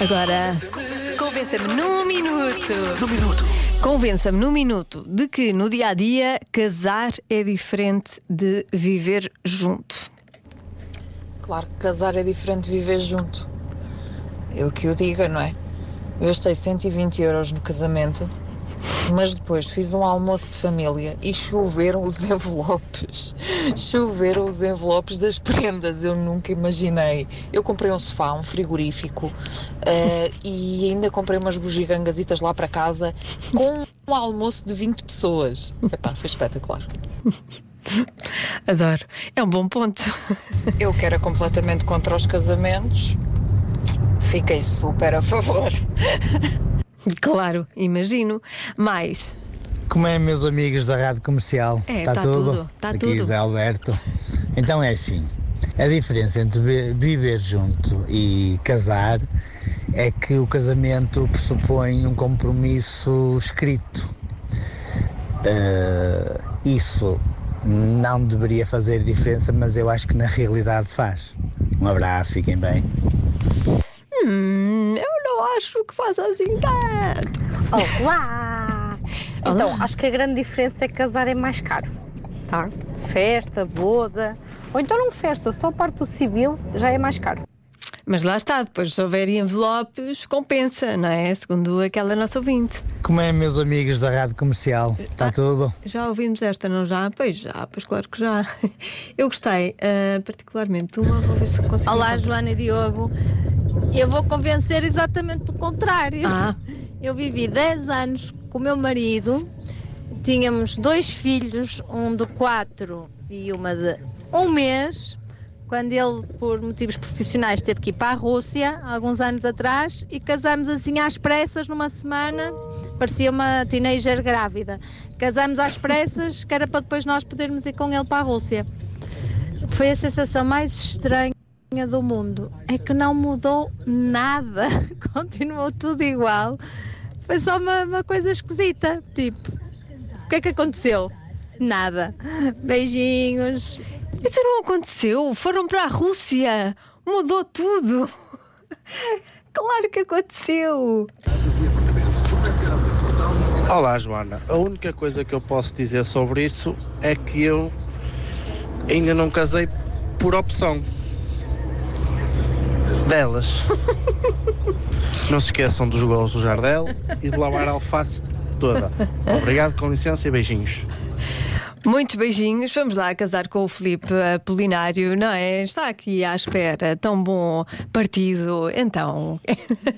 Agora, convença-me num minuto. Num minuto. Convença-me num minuto de que no dia a dia casar é diferente de viver junto. Claro que casar é diferente de viver junto. Eu que o diga, não é? Eu gastei 120 euros no casamento, mas depois fiz um almoço de família e choveram os envelopes. Choveram os envelopes das prendas, eu nunca imaginei. Eu comprei um sofá, um frigorífico eh, e ainda comprei umas bugigangasitas lá para casa com um almoço de 20 pessoas. Epá, foi espetacular. Adoro. É um bom ponto. Eu que era completamente contra os casamentos, fiquei super a favor. Claro, imagino. Mais. Como é, meus amigos da Rádio Comercial? É, Está tá tudo, tá Aqui tudo. Zé Alberto. Então é assim: a diferença entre vi- viver junto e casar é que o casamento pressupõe um compromisso escrito. Eh, isso não deveria fazer diferença, mas eu acho que na realidade faz. Um abraço, fiquem bem. Hum, eu acho que faça assim tanto. Olá! Então, acho que a grande diferença é que casar é mais caro, tá? Festa, boda, ou então não festa, só parte do civil já é mais caro. Mas lá está, depois se houver envelopes, compensa, não é? Segundo aquela nossa ouvinte. Como é, meus amigos da Rádio Comercial? Está tudo? Já ouvimos esta, não já? Pois já, pois claro que já. Eu gostei, ah, particularmente de uma, vou ver se consigo. Olá. Joana e Diogo. Eu vou convencer exatamente pelo contrário. Ah. Eu vivi 10 anos com o meu marido, tínhamos dois filhos, um de 4 e uma de um mês. Quando ele, por motivos profissionais, teve que ir para a Rússia, alguns anos atrás, e casámos assim às pressas numa semana, parecia uma teenager grávida. Casámos às pressas, que era para depois nós podermos ir com ele para a Rússia. Foi a sensação mais estranha do mundo. É que não mudou nada. Continuou tudo igual. Foi só uma, uma coisa esquisita. Tipo, o que é que aconteceu? Nada. Beijinhos. Isso não aconteceu. Foram para a Rússia. Mudou tudo. Claro que aconteceu. Olá, Joana. A única coisa que eu posso dizer sobre isso é que eu ainda não casei por opção delas. Não se esqueçam dos gols do Jardel e de lavar a alface toda. Obrigado, com licença e beijinhos. Muitos beijinhos. Vamos lá casar com o Filipe Apolinário, não é? Está aqui à espera. Tão bom partido. Então.